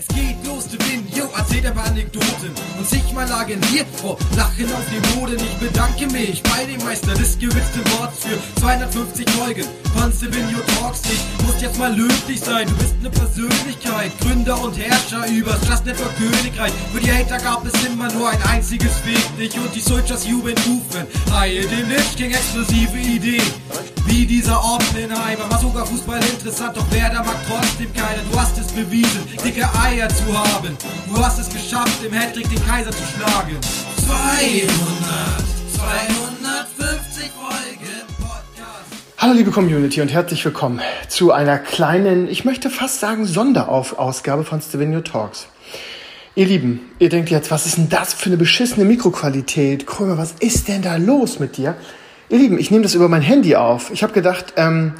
Es geht los, der Wind, yo, erzählt aber Anekdoten und sich mal agentiert vor Lachen auf dem Boden. Ich bedanke mich bei dem Meister des gewitzten Worts für 250 Folgen. Panze Vinio Talks, ich muss jetzt mal löblich sein. Du bist eine Persönlichkeit, Gründer und Herrscher übers Network Königreich. Für die Hater gab es immer nur ein einziges Weg, dich und die Soldiers jubeln rufen. Haie dem Lich King exklusive Idee. Wie dieser Oppenheimer, war sogar Fußball interessant, doch wer da mag trotzdem keiner. Du hast es bewiesen, dicke Eier zu haben. Du hast es geschafft, im Hattrick den Kaiser zu schlagen. 200, 250 Folgen. Hallo liebe Community und herzlich willkommen zu einer kleinen, ich möchte fast sagen Sonderausgabe von Stevenio Talks. Ihr Lieben, ihr denkt jetzt, was ist denn das für eine beschissene Mikroqualität? Krömer, was ist denn da los mit dir? Ihr Lieben, ich nehme das über mein Handy auf. Ich habe gedacht, ähm,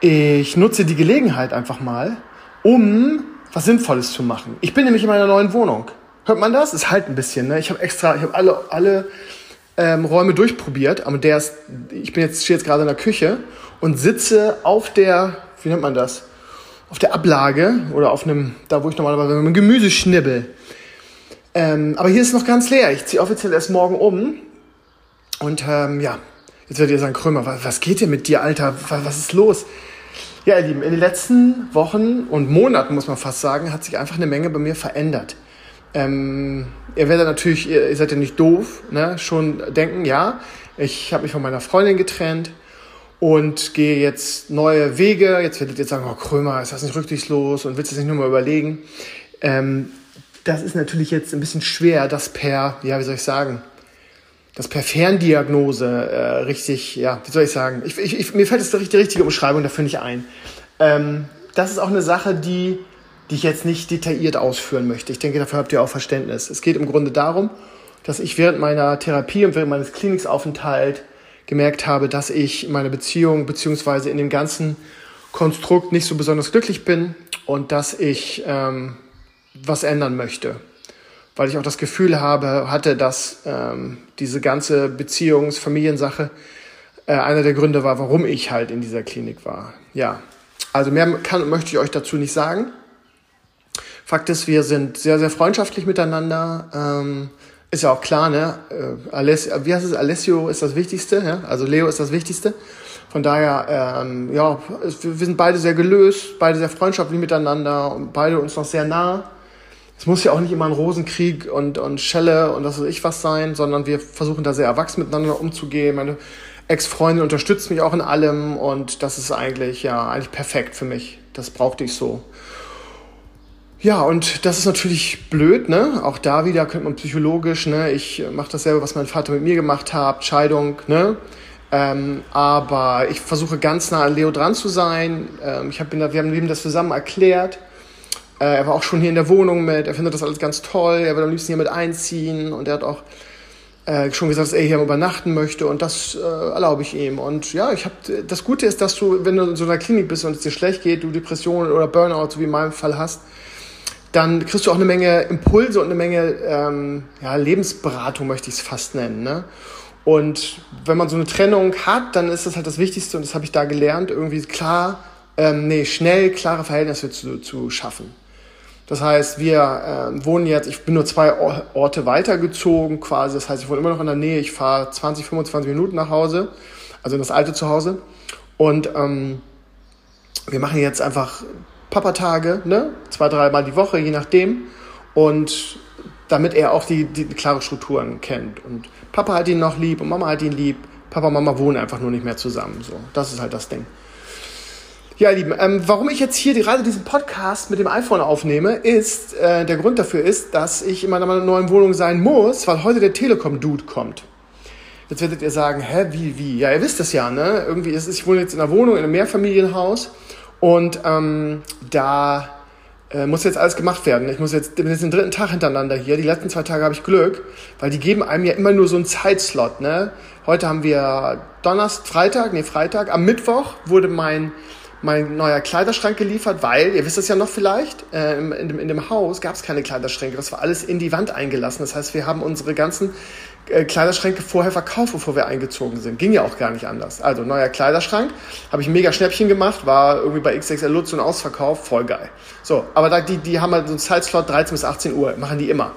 ich nutze die Gelegenheit einfach mal, um was Sinnvolles zu machen. Ich bin nämlich in meiner neuen Wohnung. Hört man das? Es halt ein bisschen. Ne? Ich habe extra, ich habe alle, alle ähm, Räume durchprobiert. Aber der ist, ich bin jetzt, stehe jetzt gerade in der Küche und sitze auf der, wie nennt man das? Auf der Ablage oder auf einem, da wo ich normalerweise mit Gemüse schnibbel. Ähm, aber hier ist noch ganz leer. Ich ziehe offiziell erst morgen um. Und ähm, ja, Jetzt werdet ihr sagen, Krömer, was geht denn mit dir, Alter? Was ist los? Ja, ihr Lieben, in den letzten Wochen und Monaten, muss man fast sagen, hat sich einfach eine Menge bei mir verändert. Ähm, ihr werdet natürlich, ihr, ihr seid ja nicht doof, ne? schon denken, ja, ich habe mich von meiner Freundin getrennt und gehe jetzt neue Wege. Jetzt werdet ihr sagen, oh Krömer, ist das nicht rücksichtslos und willst du das nicht nur mal überlegen? Ähm, das ist natürlich jetzt ein bisschen schwer, das per, ja, wie soll ich sagen, das per Ferndiagnose äh, richtig, ja, wie soll ich sagen, ich, ich, ich, mir fällt jetzt die richtige Umschreibung dafür nicht ein. Ähm, das ist auch eine Sache, die, die ich jetzt nicht detailliert ausführen möchte. Ich denke, dafür habt ihr auch Verständnis. Es geht im Grunde darum, dass ich während meiner Therapie und während meines Kliniksaufenthalts gemerkt habe, dass ich in meiner Beziehung beziehungsweise in dem ganzen Konstrukt nicht so besonders glücklich bin und dass ich ähm, was ändern möchte weil ich auch das Gefühl habe, hatte, dass ähm, diese ganze Beziehungs-, Familiensache äh, einer der Gründe war, warum ich halt in dieser Klinik war. Ja, also mehr kann, möchte ich euch dazu nicht sagen. Fakt ist, wir sind sehr, sehr freundschaftlich miteinander. Ähm, ist ja auch klar, ne? Äh, Alessio, wie heißt es? Alessio ist das Wichtigste, ja? also Leo ist das Wichtigste. Von daher, ähm, ja, wir sind beide sehr gelöst, beide sehr freundschaftlich miteinander und beide uns noch sehr nah es muss ja auch nicht immer ein Rosenkrieg und, und Schelle und was weiß ich was sein, sondern wir versuchen da sehr erwachsen miteinander umzugehen. Meine Ex-Freundin unterstützt mich auch in allem und das ist eigentlich, ja, eigentlich perfekt für mich. Das brauchte ich so. Ja, und das ist natürlich blöd, ne? Auch da wieder könnte man psychologisch, ne? Ich mache dasselbe, was mein Vater mit mir gemacht hat, Scheidung, ne? Ähm, aber ich versuche ganz nah an Leo dran zu sein. Ähm, ich hab, wir haben ihm das zusammen erklärt. Äh, er war auch schon hier in der Wohnung mit, er findet das alles ganz toll, er will am liebsten hier mit einziehen und er hat auch äh, schon gesagt, dass er hier übernachten möchte und das äh, erlaube ich ihm. Und ja, ich habe das Gute ist, dass du, wenn du in so einer Klinik bist und es dir schlecht geht, du Depressionen oder Burnout, so wie in meinem Fall hast, dann kriegst du auch eine Menge Impulse und eine Menge ähm, ja, Lebensberatung, möchte ich es fast nennen. Ne? Und wenn man so eine Trennung hat, dann ist das halt das Wichtigste und das habe ich da gelernt, irgendwie klar, ähm, nee, schnell klare Verhältnisse zu, zu schaffen. Das heißt, wir äh, wohnen jetzt, ich bin nur zwei Orte weitergezogen quasi. Das heißt, ich wohne immer noch in der Nähe. Ich fahre 20, 25 Minuten nach Hause, also in das alte Zuhause. Und ähm, wir machen jetzt einfach Papa-Tage, ne? zwei, dreimal die Woche, je nachdem. Und damit er auch die, die, klare Strukturen kennt. Und Papa hat ihn noch lieb und Mama hat ihn lieb. Papa und Mama wohnen einfach nur nicht mehr zusammen. So, das ist halt das Ding. Ja, ihr Lieben, ähm, warum ich jetzt hier gerade diesen Podcast mit dem iPhone aufnehme, ist, äh, der Grund dafür ist, dass ich in meiner neuen Wohnung sein muss, weil heute der Telekom-Dude kommt. Jetzt werdet ihr sagen, hä, wie, wie? Ja, ihr wisst das ja, ne? Irgendwie ist es, ich wohne jetzt in einer Wohnung, in einem Mehrfamilienhaus und ähm, da äh, muss jetzt alles gemacht werden. Ich muss jetzt, bin jetzt den dritten Tag hintereinander hier. Die letzten zwei Tage habe ich Glück, weil die geben einem ja immer nur so einen Zeitslot, ne? Heute haben wir Donnerstag, Freitag, nee, Freitag. Am Mittwoch wurde mein mein neuer Kleiderschrank geliefert, weil, ihr wisst es ja noch vielleicht, äh, in, dem, in dem Haus gab es keine Kleiderschränke. Das war alles in die Wand eingelassen. Das heißt, wir haben unsere ganzen äh, Kleiderschränke vorher verkauft, bevor wir eingezogen sind. Ging ja auch gar nicht anders. Also neuer Kleiderschrank, habe ich mega Schnäppchen gemacht, war irgendwie bei XXL Lutz und Ausverkauf, voll geil. So, aber da, die, die haben halt so einen Zeitslot 13 bis 18 Uhr, machen die immer.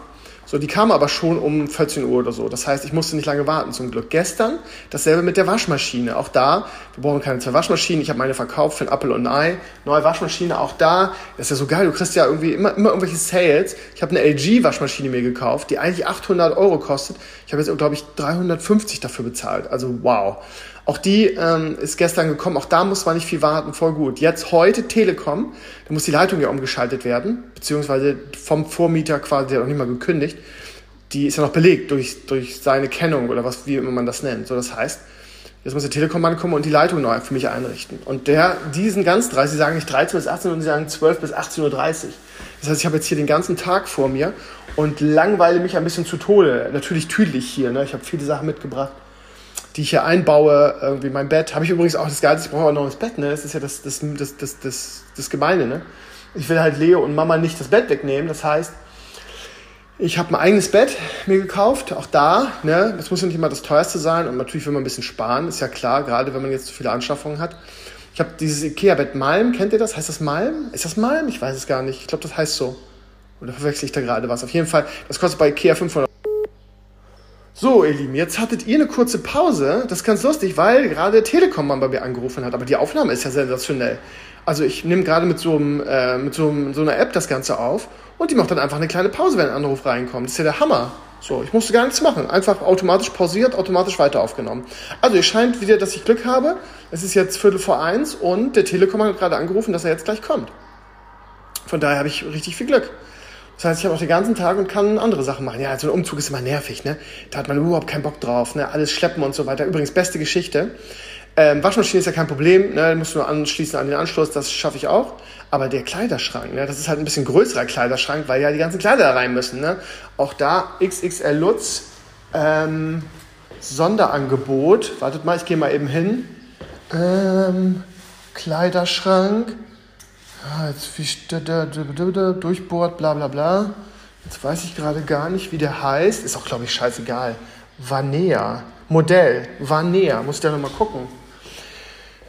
So, die kam aber schon um 14 Uhr oder so. Das heißt, ich musste nicht lange warten zum Glück. Gestern dasselbe mit der Waschmaschine. Auch da, wir brauchen keine zwei Waschmaschinen. Ich habe meine verkauft für ein Apple und ein Ei. Neue Waschmaschine, auch da. Das ist ja so geil. Du kriegst ja irgendwie immer, immer irgendwelche Sales. Ich habe eine LG-Waschmaschine mir gekauft, die eigentlich 800 Euro kostet. Ich habe jetzt, glaube ich, 350 dafür bezahlt. Also wow. Auch die ähm, ist gestern gekommen. Auch da muss man nicht viel warten. Voll gut. Jetzt heute Telekom. Da muss die Leitung ja umgeschaltet werden. Beziehungsweise vom Vormieter quasi, der noch nicht mal gekündigt. Die ist ja noch belegt durch, durch seine Kennung oder was, wie immer man das nennt. So, das heißt, jetzt muss der Telekom ankommen und die Leitung neu für mich einrichten. Und der, die sind ganz dreist. Sie sagen nicht 13 bis 18, sondern sie sagen 12 bis 18.30 Uhr. Das heißt, ich habe jetzt hier den ganzen Tag vor mir und langweile mich ein bisschen zu Tode. Natürlich tüdelig hier. Ne? Ich habe viele Sachen mitgebracht die ich hier einbaue, irgendwie mein Bett. Habe ich übrigens auch das Geilste, ich brauche auch noch das Bett, ne? Das ist ja das, das, das, das, das, das Gemeine, ne? Ich will halt Leo und Mama nicht das Bett wegnehmen. Das heißt, ich habe mein eigenes Bett mir gekauft, auch da, ne? Das muss ja nicht immer das teuerste sein und natürlich will man ein bisschen sparen, ist ja klar, gerade wenn man jetzt so viele Anschaffungen hat. Ich habe dieses Ikea-Bett Malm, kennt ihr das? Heißt das Malm? Ist das Malm? Ich weiß es gar nicht. Ich glaube, das heißt so. Oder verwechsel ich da gerade was? Auf jeden Fall, das kostet bei Ikea 500 so, ihr Lieben, jetzt hattet ihr eine kurze Pause. Das ist ganz lustig, weil gerade Telekom-Mann bei mir angerufen hat. Aber die Aufnahme ist ja sensationell. Also ich nehme gerade mit, so, einem, äh, mit so, einem, so einer App das Ganze auf und die macht dann einfach eine kleine Pause, wenn ein Anruf reinkommt. Das ist ja der Hammer. So, ich musste gar nichts machen. Einfach automatisch pausiert, automatisch weiter aufgenommen. Also es scheint wieder, dass ich Glück habe. Es ist jetzt Viertel vor eins und der Telekom hat gerade angerufen, dass er jetzt gleich kommt. Von daher habe ich richtig viel Glück. Das heißt, ich habe auch den ganzen Tag und kann andere Sachen machen. Ja, so ein Umzug ist immer nervig, ne? Da hat man überhaupt keinen Bock drauf, ne? Alles schleppen und so weiter. Übrigens, beste Geschichte. Ähm, Waschmaschine ist ja kein Problem, ne? Musst nur anschließen an den Anschluss, das schaffe ich auch. Aber der Kleiderschrank, ne? Das ist halt ein bisschen größerer Kleiderschrank, weil ja die ganzen Kleider da rein müssen, ne? Auch da XXL Lutz, ähm, Sonderangebot. Wartet mal, ich gehe mal eben hin. Ähm, Kleiderschrank. Ja, jetzt wie durchbohrt, bla bla bla. Jetzt weiß ich gerade gar nicht, wie der heißt. Ist auch, glaube ich, scheißegal. Vanea. Modell. Vanea. Muss ich da nochmal gucken.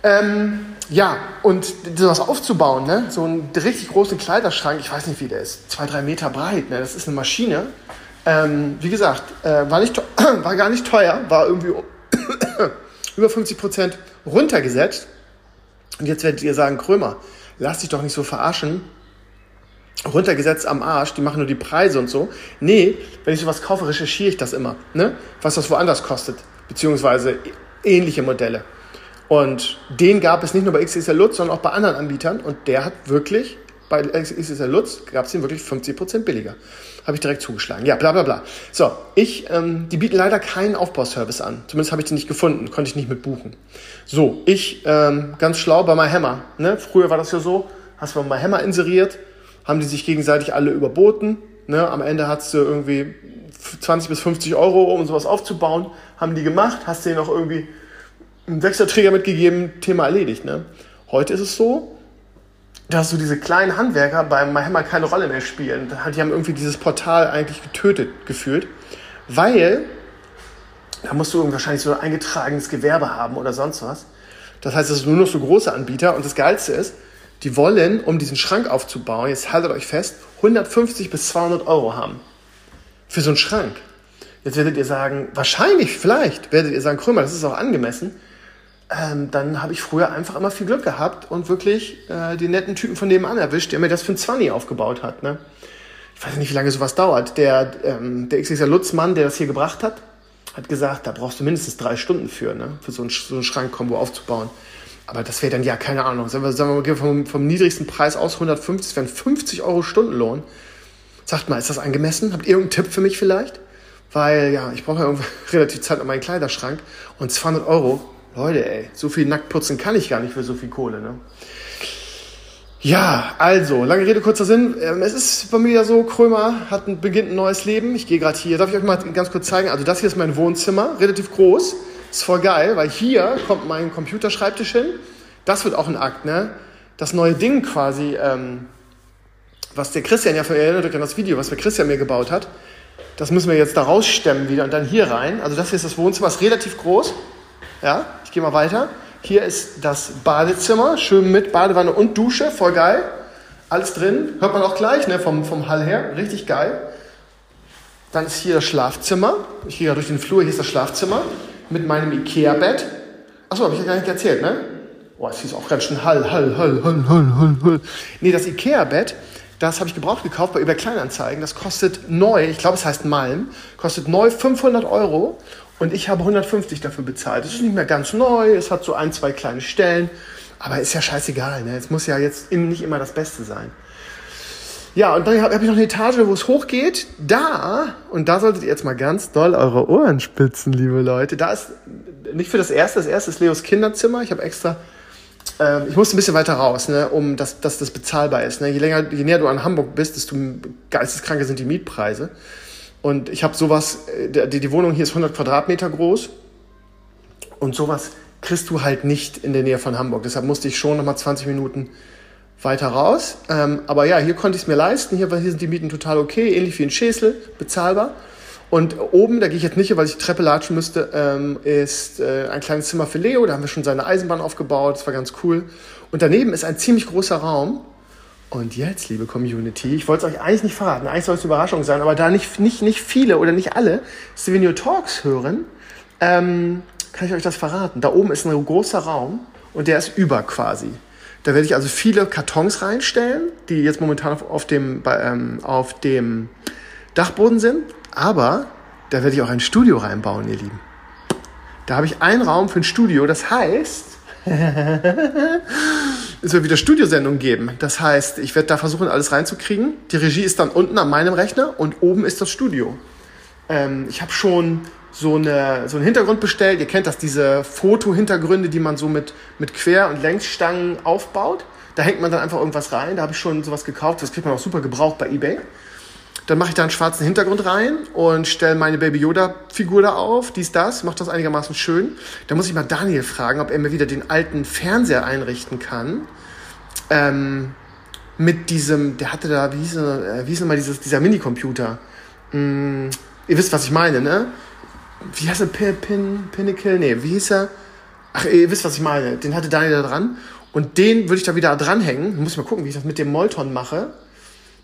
Ähm, ja, und sowas aufzubauen, ne? so einen richtig großen Kleiderschrank, ich weiß nicht, wie der ist, zwei, drei Meter breit, ne? das ist eine Maschine. Ähm, wie gesagt, äh, war, nicht war gar nicht teuer, war irgendwie über 50 Prozent runtergesetzt. Und jetzt werdet ihr sagen, Krömer, lass dich doch nicht so verarschen. Runtergesetzt am Arsch, die machen nur die Preise und so. Nee, wenn ich sowas kaufe, recherchiere ich das immer, ne? was das woanders kostet, beziehungsweise ähnliche Modelle. Und den gab es nicht nur bei XXL Lutz, sondern auch bei anderen Anbietern. Und der hat wirklich, bei XXL Lutz gab es den wirklich 50% billiger. Habe ich direkt zugeschlagen. Ja, bla bla bla. So, ich, ähm, die bieten leider keinen Aufbauservice an. Zumindest habe ich den nicht gefunden, konnte ich nicht mit buchen. So, ich, ähm, ganz schlau bei MyHammer. Ne? Früher war das ja so, hast du MyHammer inseriert, haben die sich gegenseitig alle überboten. Ne? Am Ende hast du irgendwie 20 bis 50 Euro, um sowas aufzubauen. Haben die gemacht, hast denen noch irgendwie einen Wechselträger mitgegeben, Thema erledigt. Ne? Heute ist es so, dass so diese kleinen Handwerker beim MyHammer keine Rolle mehr spielen. Die haben irgendwie dieses Portal eigentlich getötet gefühlt, weil da musst du wahrscheinlich so ein eingetragenes Gewerbe haben oder sonst was. Das heißt, es sind nur noch so große Anbieter und das Geilste ist, die wollen, um diesen Schrank aufzubauen, jetzt haltet euch fest, 150 bis 200 Euro haben. Für so einen Schrank. Jetzt werdet ihr sagen, wahrscheinlich, vielleicht, werdet ihr sagen, Krömer, das ist auch angemessen ähm, dann habe ich früher einfach immer viel Glück gehabt und wirklich äh, den netten Typen von nebenan erwischt, der mir das für ein 20 aufgebaut hat. Ne? Ich weiß nicht, wie lange sowas dauert. Der, ähm, der XXL Lutzmann, der das hier gebracht hat, hat gesagt, da brauchst du mindestens drei Stunden für, ne? für so einen, so einen Schrankkombo aufzubauen. Aber das wäre dann ja, keine Ahnung, sagen wir, sagen wir vom, vom niedrigsten Preis aus 150, das wären 50 Euro Stundenlohn. Sagt mal, ist das angemessen? Habt ihr irgendeinen Tipp für mich vielleicht? Weil, ja, ich brauche ja relativ Zeit an meinen Kleiderschrank und 200 Euro Leute, ey, so viel nackt putzen kann ich gar nicht für so viel Kohle, ne? Ja, also, lange Rede, kurzer Sinn. Ähm, es ist bei mir ja so, Krömer hat ein, beginnt ein neues Leben. Ich gehe gerade hier. Darf ich euch mal ganz kurz zeigen? Also das hier ist mein Wohnzimmer, relativ groß. Ist voll geil, weil hier kommt mein Computerschreibtisch hin. Das wird auch ein Akt, ne? Das neue Ding quasi, ähm, was der Christian ja erinnert euch an das Video, was der Christian mir gebaut hat. Das müssen wir jetzt da rausstemmen wieder und dann hier rein. Also das hier ist das Wohnzimmer, ist relativ groß. Ja, ich gehe mal weiter. Hier ist das Badezimmer, schön mit Badewanne und Dusche, voll geil. Alles drin, hört man auch gleich ne, vom, vom Hall her, richtig geil. Dann ist hier das Schlafzimmer. Ich gehe ja durch den Flur, hier ist das Schlafzimmer mit meinem Ikea-Bett. Achso, habe ich ja gar nicht erzählt, ne? Boah, es ist auch ganz schön Hall, Hall, Hall, Hall, Hall, Hall, Hall. Nee, das Ikea-Bett, das habe ich gebraucht gekauft bei eBay Kleinanzeigen. Das kostet neu, ich glaube, es heißt Malm, kostet neu 500 Euro und ich habe 150 dafür bezahlt. Es ist nicht mehr ganz neu, es hat so ein, zwei kleine Stellen, aber ist ja scheißegal. Ne? Es muss ja jetzt nicht immer das Beste sein. Ja, und dann habe ich noch eine Etage, wo es hochgeht. Da, und da solltet ihr jetzt mal ganz doll eure Ohren spitzen, liebe Leute. Da ist nicht für das erste, das erste ist Leos Kinderzimmer. Ich habe extra, äh, ich musste ein bisschen weiter raus, ne, um dass, dass das bezahlbar ist. Ne? Je länger, je näher du an Hamburg bist, desto geisteskranker sind die Mietpreise. Und ich habe sowas, äh, die, die Wohnung hier ist 100 Quadratmeter groß. Und sowas kriegst du halt nicht in der Nähe von Hamburg. Deshalb musste ich schon nochmal 20 Minuten weiter raus. Ähm, aber ja, hier konnte ich es mir leisten. Hier, hier sind die Mieten total okay, ähnlich wie in Schesel, bezahlbar. Und oben, da gehe ich jetzt nicht, weil ich die Treppe latschen müsste, ähm, ist äh, ein kleines Zimmer für Leo. Da haben wir schon seine Eisenbahn aufgebaut. Das war ganz cool. Und daneben ist ein ziemlich großer Raum. Und jetzt, liebe Community, ich wollte es euch eigentlich nicht verraten. Eigentlich soll es eine Überraschung sein, aber da nicht, nicht, nicht viele oder nicht alle Stevenio Talks hören, ähm, kann ich euch das verraten. Da oben ist ein großer Raum und der ist über quasi. Da werde ich also viele Kartons reinstellen, die jetzt momentan auf, auf, dem, ähm, auf dem Dachboden sind. Aber da werde ich auch ein Studio reinbauen, ihr Lieben. Da habe ich einen Raum für ein Studio. Das heißt, es wird wieder Studiosendungen geben. Das heißt, ich werde da versuchen, alles reinzukriegen. Die Regie ist dann unten an meinem Rechner und oben ist das Studio. Ähm, ich habe schon so, eine, so einen Hintergrund bestellt. Ihr kennt das, diese Foto-Hintergründe, die man so mit, mit Quer- und Längsstangen aufbaut. Da hängt man dann einfach irgendwas rein. Da habe ich schon sowas gekauft. Das kriegt man auch super gebraucht bei eBay. Dann mache ich da einen schwarzen Hintergrund rein und stelle meine Baby Yoda-Figur da auf. Dies, das, macht das einigermaßen schön. Da muss ich mal Daniel fragen, ob er mir wieder den alten Fernseher einrichten kann. Ähm, mit diesem, der hatte da, wie hieß, äh, wie hieß nochmal dieses, dieser Minicomputer? Hm, ihr wisst, was ich meine, ne? wie heißt er? Pin, Pin, Pinnacle? Nee, wie hieß er? Ach, ihr wisst, was ich meine. Den hatte Daniel da dran. Und den würde ich da wieder dranhängen. Muss ich mal gucken, wie ich das mit dem Molton mache.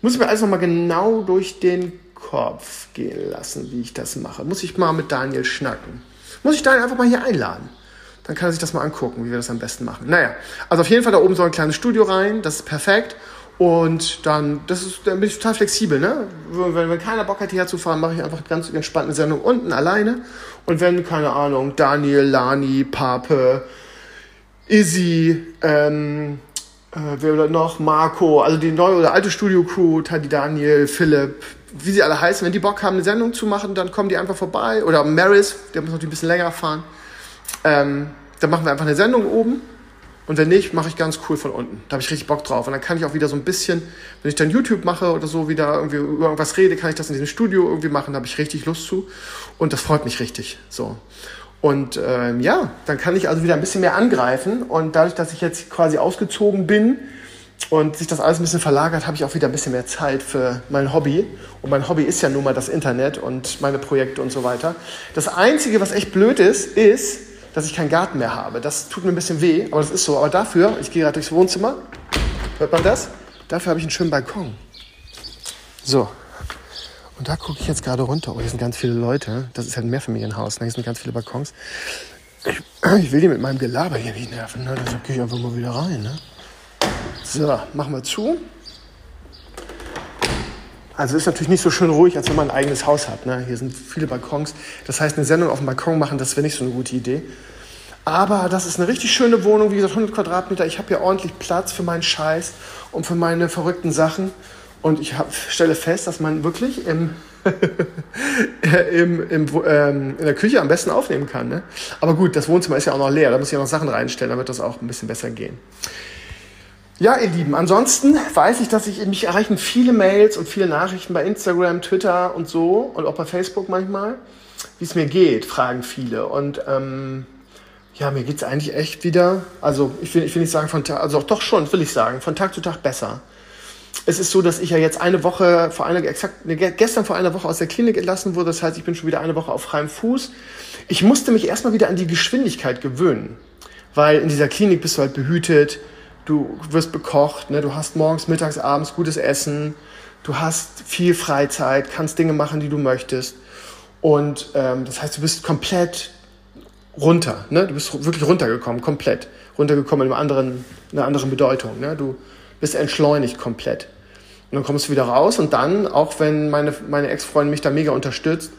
Muss ich mir alles nochmal genau durch den Kopf gehen lassen, wie ich das mache. Muss ich mal mit Daniel schnacken. Muss ich Daniel einfach mal hier einladen. Dann kann er sich das mal angucken, wie wir das am besten machen. Naja, also auf jeden Fall da oben soll ein kleines Studio rein. Das ist perfekt. Und dann, das ist, dann bin ich total flexibel, ne? Wenn, wenn keiner Bock hat, hierher zu fahren, mache ich einfach ganz entspannt eine Sendung unten alleine. Und wenn, keine Ahnung, Daniel, Lani, Pape, Izzy, ähm, äh, wer noch, Marco, also die neue oder alte Studio-Crew, Tadi Daniel, Philipp, wie sie alle heißen, wenn die Bock haben, eine Sendung zu machen, dann kommen die einfach vorbei. Oder Maris, der muss natürlich ein bisschen länger fahren. Ähm, dann machen wir einfach eine Sendung oben und wenn nicht, mache ich ganz cool von unten. Da habe ich richtig Bock drauf. Und dann kann ich auch wieder so ein bisschen, wenn ich dann YouTube mache oder so, wieder irgendwie über irgendwas rede, kann ich das in diesem Studio irgendwie machen. Da habe ich richtig Lust zu. Und das freut mich richtig. So. Und ähm, ja, dann kann ich also wieder ein bisschen mehr angreifen. Und dadurch, dass ich jetzt quasi ausgezogen bin und sich das alles ein bisschen verlagert, habe ich auch wieder ein bisschen mehr Zeit für mein Hobby. Und mein Hobby ist ja nun mal das Internet und meine Projekte und so weiter. Das Einzige, was echt blöd ist, ist, dass ich keinen Garten mehr habe. Das tut mir ein bisschen weh, aber das ist so. Aber dafür, ich gehe gerade durchs Wohnzimmer, hört man das? Dafür habe ich einen schönen Balkon. So. Und da gucke ich jetzt gerade runter. Oh, hier sind ganz viele Leute. Das ist halt ein Mehrfamilienhaus. Ne? Hier sind ganz viele Balkons. Ich, ich will die mit meinem Gelaber hier nicht nerven. Ne? Deshalb gehe ich einfach mal wieder rein. Ne? So, machen wir zu. Also ist natürlich nicht so schön ruhig, als wenn man ein eigenes Haus hat. Ne? Hier sind viele Balkons. Das heißt, eine Sendung auf dem Balkon machen, das wäre nicht so eine gute Idee. Aber das ist eine richtig schöne Wohnung, wie gesagt, 100 Quadratmeter. Ich habe hier ordentlich Platz für meinen Scheiß und für meine verrückten Sachen. Und ich hab, stelle fest, dass man wirklich im, im, im, ähm, in der Küche am besten aufnehmen kann. Ne? Aber gut, das Wohnzimmer ist ja auch noch leer. Da muss ich ja noch Sachen reinstellen, damit das auch ein bisschen besser gehen. Ja, ihr Lieben, ansonsten weiß ich, dass ich mich erreichen viele Mails und viele Nachrichten bei Instagram, Twitter und so und auch bei Facebook manchmal, wie es mir geht, fragen viele. Und ähm, ja, mir geht es eigentlich echt wieder, also ich will, ich will nicht sagen von also doch schon, will ich sagen, von Tag zu Tag besser. Es ist so, dass ich ja jetzt eine Woche vor einer, exakt, gestern vor einer Woche aus der Klinik entlassen wurde. Das heißt, ich bin schon wieder eine Woche auf freiem Fuß. Ich musste mich erstmal wieder an die Geschwindigkeit gewöhnen. Weil in dieser Klinik bist du halt behütet, du wirst bekocht, ne? du hast morgens, mittags, abends gutes Essen, du hast viel Freizeit, kannst Dinge machen, die du möchtest. Und ähm, das heißt, du bist komplett runter, ne? du bist wirklich runtergekommen, komplett. Runtergekommen in einer anderen, einer anderen Bedeutung. Ne? Du bist entschleunigt komplett. Und dann kommst du wieder raus und dann, auch wenn meine, meine Ex-Freundin mich da mega unterstützt,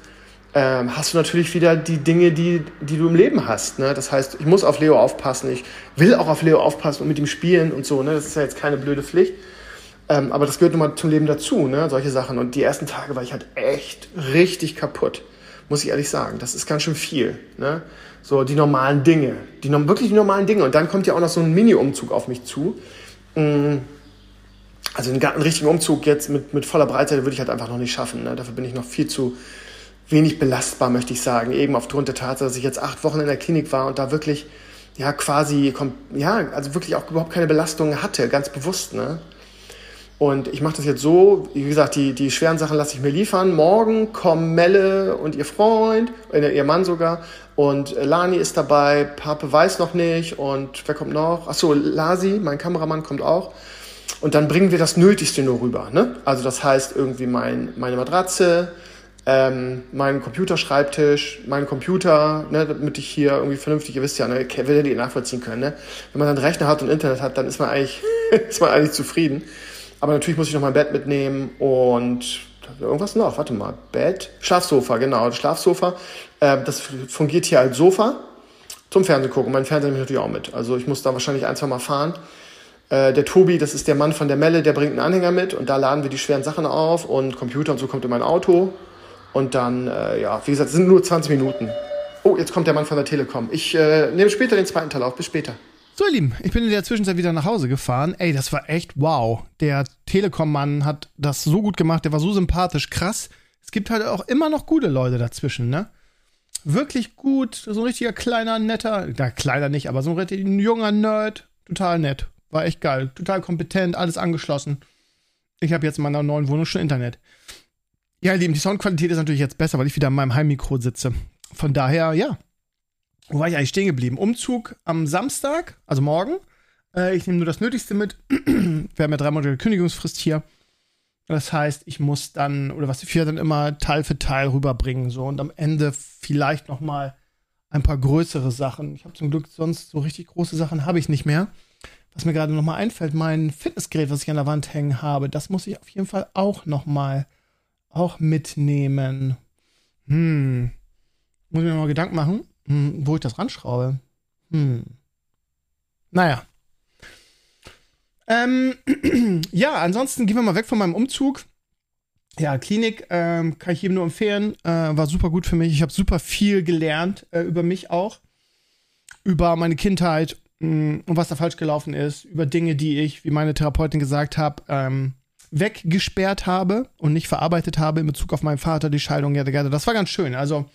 ähm, hast du natürlich wieder die Dinge, die, die du im Leben hast. Ne? Das heißt, ich muss auf Leo aufpassen, ich will auch auf Leo aufpassen und mit ihm spielen und so. Ne? Das ist ja jetzt keine blöde Pflicht. Ähm, aber das gehört nun mal zum Leben dazu, ne? solche Sachen. Und die ersten Tage war ich halt echt richtig kaputt, muss ich ehrlich sagen. Das ist ganz schön viel. Ne? So die normalen Dinge, die wirklich die normalen Dinge. Und dann kommt ja auch noch so ein Mini-Umzug auf mich zu. Mm. Also einen, einen richtigen Umzug jetzt mit, mit voller Breitseite würde ich halt einfach noch nicht schaffen. Ne? Dafür bin ich noch viel zu wenig belastbar, möchte ich sagen. Eben aufgrund der Tatsache, dass ich jetzt acht Wochen in der Klinik war und da wirklich, ja, quasi, ja, also wirklich auch überhaupt keine Belastung hatte, ganz bewusst, ne? Und ich mache das jetzt so, wie gesagt, die, die schweren Sachen lasse ich mir liefern. Morgen kommen Melle und ihr Freund, äh, ihr Mann sogar, und Lani ist dabei, Pape weiß noch nicht und wer kommt noch? Achso, Lasi, mein Kameramann, kommt auch. Und dann bringen wir das Nötigste nur rüber. Ne? Also das heißt irgendwie mein, meine Matratze, ähm, mein Computerschreibtisch, mein Computer, ne, damit ich hier irgendwie vernünftig, ihr wisst ja, ne, werdet ihr nachvollziehen können. Ne? Wenn man dann Rechner hat und Internet hat, dann ist man eigentlich, ist man eigentlich zufrieden. Aber natürlich muss ich noch mein Bett mitnehmen und irgendwas noch. Warte mal, Bett, Schlafsofa, genau, Schlafsofa. Äh, das fungiert hier als Sofa zum Fernsehen gucken. Mein Fernseher nehme ich natürlich auch mit. Also ich muss da wahrscheinlich ein, zwei Mal fahren. Äh, der Tobi, das ist der Mann von der Melle, der bringt einen Anhänger mit und da laden wir die schweren Sachen auf und Computer und so kommt in mein Auto. Und dann, äh, ja, wie gesagt, es sind nur 20 Minuten. Oh, jetzt kommt der Mann von der Telekom. Ich äh, nehme später den zweiten Teil auf. Bis später. So, ihr Lieben, ich bin in der Zwischenzeit wieder nach Hause gefahren. Ey, das war echt wow. Der Telekom-Mann hat das so gut gemacht, der war so sympathisch, krass. Es gibt halt auch immer noch gute Leute dazwischen, ne? Wirklich gut, so ein richtiger kleiner, netter, na, kleiner nicht, aber so ein junger Nerd. Total nett. War echt geil. Total kompetent, alles angeschlossen. Ich habe jetzt in meiner neuen Wohnung schon Internet. Ja, ihr Lieben, die Soundqualität ist natürlich jetzt besser, weil ich wieder in meinem Heimmikro sitze. Von daher, ja. Wo war ich eigentlich stehen geblieben? Umzug am Samstag, also morgen. Äh, ich nehme nur das Nötigste mit. Wir haben ja drei Monate Kündigungsfrist hier. Das heißt, ich muss dann, oder was ich dann immer Teil für Teil rüberbringen. So und am Ende vielleicht noch mal ein paar größere Sachen. Ich habe zum Glück sonst so richtig große Sachen habe ich nicht mehr. Was mir gerade noch mal einfällt, mein Fitnessgerät, was ich an der Wand hängen habe, das muss ich auf jeden Fall auch noch mal auch mitnehmen. Hm. Muss ich mir mal Gedanken machen, hm, wo ich das ranschraube. Hm. Naja. Ähm, ja, ansonsten gehen wir mal weg von meinem Umzug. Ja, Klinik ähm, kann ich jedem nur empfehlen. Äh, war super gut für mich. Ich habe super viel gelernt äh, über mich auch. Über meine Kindheit mh, hm, und was da falsch gelaufen ist. Über Dinge, die ich, wie meine Therapeutin gesagt hat, ähm, weggesperrt habe und nicht verarbeitet habe in Bezug auf meinen Vater, die Scheidung, ja, das war ganz schön. Also,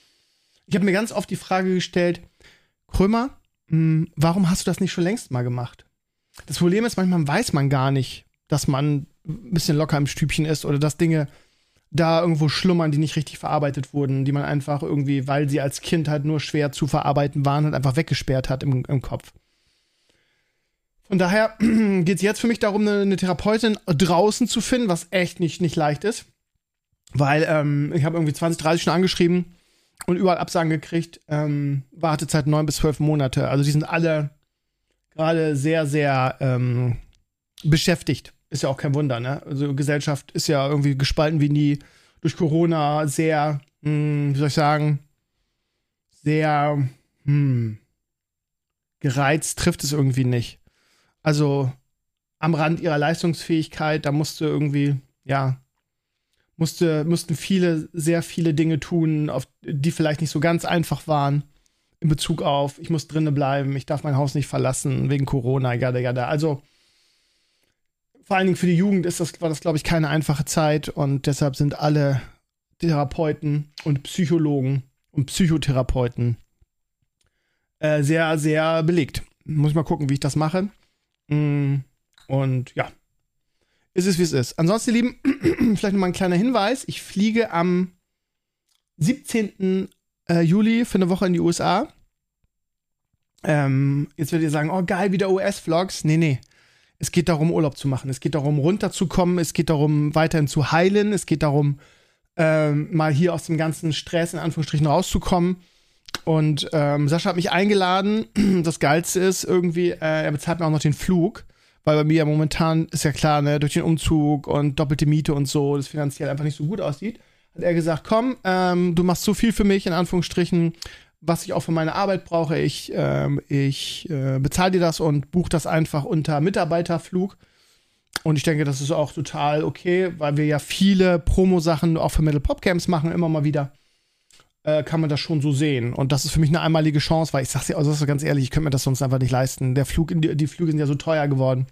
ich habe mir ganz oft die Frage gestellt, Krömer, mh, hm, warum hast du das nicht schon längst mal gemacht? Das Problem ist, manchmal weiß man gar nicht, dass man ein bisschen locker im Stübchen ist oder dass Dinge da irgendwo schlummern, die nicht richtig verarbeitet wurden, die man einfach irgendwie, weil sie als Kind halt nur schwer zu verarbeiten waren, halt einfach weggesperrt hat im, im Kopf. Und daher geht es jetzt für mich darum, eine, eine, Therapeutin draußen zu finden, was echt nicht, nicht leicht ist. Weil ähm, ich habe irgendwie 20, 30 schon angeschrieben und überall Absagen gekriegt. Ähm, Wartezeit neun bis zwölf Monate. Also die sind alle gerade sehr, sehr ähm, beschäftigt. Ist ja auch kein Wunder, ne? Also Gesellschaft ist ja irgendwie gespalten wie nie. Durch Corona sehr, hm, wie soll ich sagen, sehr hm, gereizt trifft es irgendwie nicht also am Rand ihrer Leistungsfähigkeit, da musste irgendwie, ja, musste, mussten viele, sehr viele Dinge tun, auf, die vielleicht nicht so ganz einfach waren in Bezug auf, ich muss drinnen bleiben, ich darf mein Haus nicht verlassen wegen Corona, ja, ja, da. Also vor allen Dingen für die Jugend ist das, war das, glaube ich, keine einfache Zeit und deshalb sind alle Therapeuten und Psychologen und Psychotherapeuten äh, sehr, sehr belegt. Muss ich mal gucken, wie ich das mache. Mm, und ja. ist es, wie es ist. Ansonsten, ihr Lieben, vielleicht nochmal ein kleiner Hinweis. Ich fliege am 17. Äh, Juli für eine Woche in die USA. Ähm, jetzt werdet ihr sagen, oh geil, wieder US-Vlogs. Nee, nee. Es geht darum, Urlaub zu machen. Es geht darum, runterzukommen. Es geht darum, weiterhin zu heilen. Es geht darum, ähm, mal hier aus dem ganzen Stress in Anführungsstrichen rauszukommen. Und ähm, Sascha hat mich eingeladen. Das Geilste ist irgendwie, äh, er bezahlt mir auch noch den Flug, weil bei mir ja momentan ist ja klar, ne, durch den Umzug und doppelte Miete und so, das finanziell einfach nicht so gut aussieht. Hat er gesagt, komm, ähm, du machst so viel für mich, in Anführungsstrichen, was ich auch für meine Arbeit brauche. Ich, ähm, ich äh, bezahle dir das und buche das einfach unter Mitarbeiterflug. Und ich denke, das ist auch total okay, weil wir ja viele Promo-Sachen auch für Metal Pop Camps machen, immer mal wieder. Äh, kann man das schon so sehen. Und das ist für mich eine einmalige Chance, weil ich sag's dir, also ganz ehrlich, ich könnte mir das sonst einfach nicht leisten. Der Flug die, die Flüge sind ja so teuer geworden.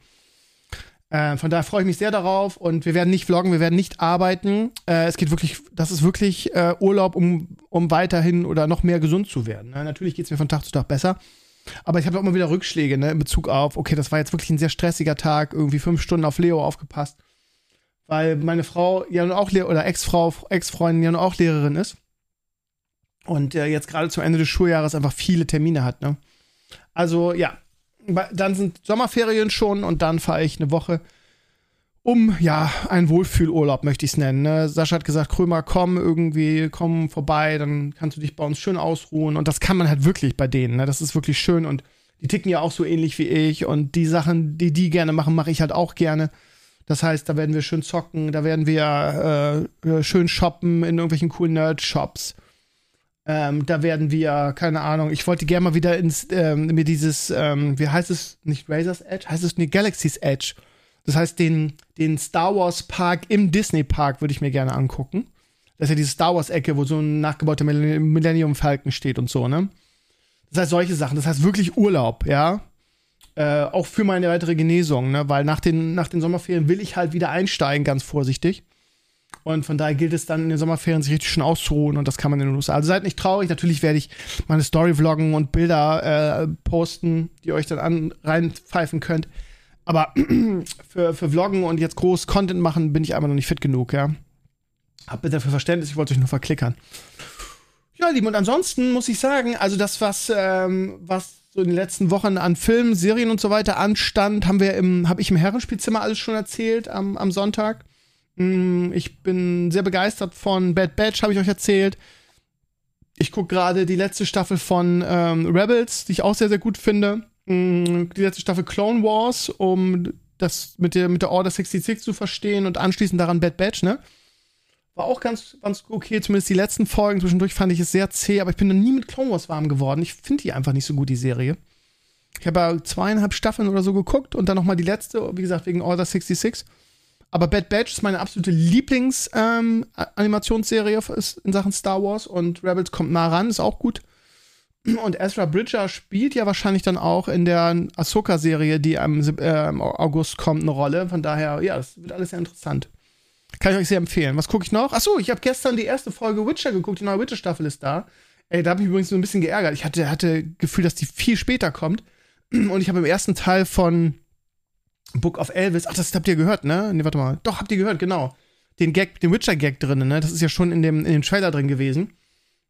Äh, von daher freue ich mich sehr darauf und wir werden nicht vloggen, wir werden nicht arbeiten. Äh, es geht wirklich, das ist wirklich äh, Urlaub, um, um weiterhin oder noch mehr gesund zu werden. Ne? Natürlich geht es mir von Tag zu Tag besser. Aber ich habe auch immer wieder Rückschläge, ne, in Bezug auf, okay, das war jetzt wirklich ein sehr stressiger Tag, irgendwie fünf Stunden auf Leo aufgepasst. Weil meine Frau ja nun auch, oder Ex-Frau, Ex-Freundin ja nun auch Lehrerin ist. Und äh, jetzt gerade zum Ende des Schuljahres einfach viele Termine hat, ne. Also, ja. Dann sind Sommerferien schon und dann fahre ich eine Woche um, ja, einen Wohlfühlurlaub, möchte ich es nennen. Ne? Sascha hat gesagt, Krömer, komm irgendwie, komm vorbei, dann kannst du dich bei uns schön ausruhen. Und das kann man halt wirklich bei denen. Ne? Das ist wirklich schön. Und die ticken ja auch so ähnlich wie ich. Und die Sachen, die die gerne machen, mache ich halt auch gerne. Das heißt, da werden wir schön zocken, da werden wir äh, äh schön shoppen in irgendwelchen coolen Nerd-Shops. Ähm, da werden wir, keine Ahnung, ich wollte gerne mal wieder ins, ähm, mir dieses, ähm, wie heißt es, nicht Razor's Edge, heißt es nicht Galaxy's Edge das heißt, den, den Star Wars Park im Disney Park würde ich mir gerne angucken. Das ist ja diese Star Wars Ecke, wo so ein nachgebauter Millennium Falcon steht und so, ne? Das heißt, solche Sachen. Das heißt wirklich Urlaub, ja? Äh, auch für meine weitere Genesung, ne? Weil nach den, nach den Sommerferien will ich halt wieder einsteigen, ganz vorsichtig. Und von daher gilt es dann in den Sommerferien sich richtig schön auszuruhen und das kann man in den USA. Also seid nicht traurig, natürlich werde ich meine Story vloggen und Bilder äh, posten, die ihr euch dann an, reinpfeifen könnt. Aber für, für Vloggen und jetzt groß Content machen bin ich einfach noch nicht fit genug, ja. Hab bitte dafür Verständnis, ich wollte euch nur verklickern. Ja, lieben, und ansonsten muss ich sagen, also das, was, ähm, was so in den letzten Wochen an Filmen, Serien und so weiter anstand, haben wir im, habe ich im Herrenspielzimmer alles schon erzählt am, am Sonntag. Mm, ich bin sehr begeistert von Bad Batch, habe ich euch erzählt. Ich gucke gerade die letzte Staffel von ähm, Rebels, die ich auch sehr, sehr gut finde. Mm, die letzte Staffel Clone Wars, um das mit der, mit der Order 66 zu verstehen und anschließend daran Bad Batch, ne? War auch ganz, ganz okay, zumindest die letzten Folgen. Zwischendurch fand ich es sehr zäh, aber ich bin noch nie mit Clone Wars warm geworden. Ich finde die einfach nicht so gut, die Serie. Ich habe ja zweieinhalb Staffeln oder so geguckt und dann nochmal die letzte, wie gesagt, wegen Order 66. Aber Bad Batch ist meine absolute Lieblings-Animationsserie ähm, in Sachen Star Wars und Rebels kommt nah ran, ist auch gut. Und Ezra Bridger spielt ja wahrscheinlich dann auch in der Ahsoka-Serie, die am äh, August kommt, eine Rolle. Von daher, ja, das wird alles sehr interessant. Kann ich euch sehr empfehlen. Was gucke ich noch? Achso, ich habe gestern die erste Folge Witcher geguckt. Die neue Witcher-Staffel ist da. Ey, da habe ich mich übrigens so ein bisschen geärgert. Ich hatte, hatte Gefühl, dass die viel später kommt. Und ich habe im ersten Teil von Book of Elvis, ach, das habt ihr gehört, ne? Ne, warte mal. Doch, habt ihr gehört, genau. Den Gag, den Witcher-Gag drin, ne? Das ist ja schon in dem, in dem Trailer drin gewesen.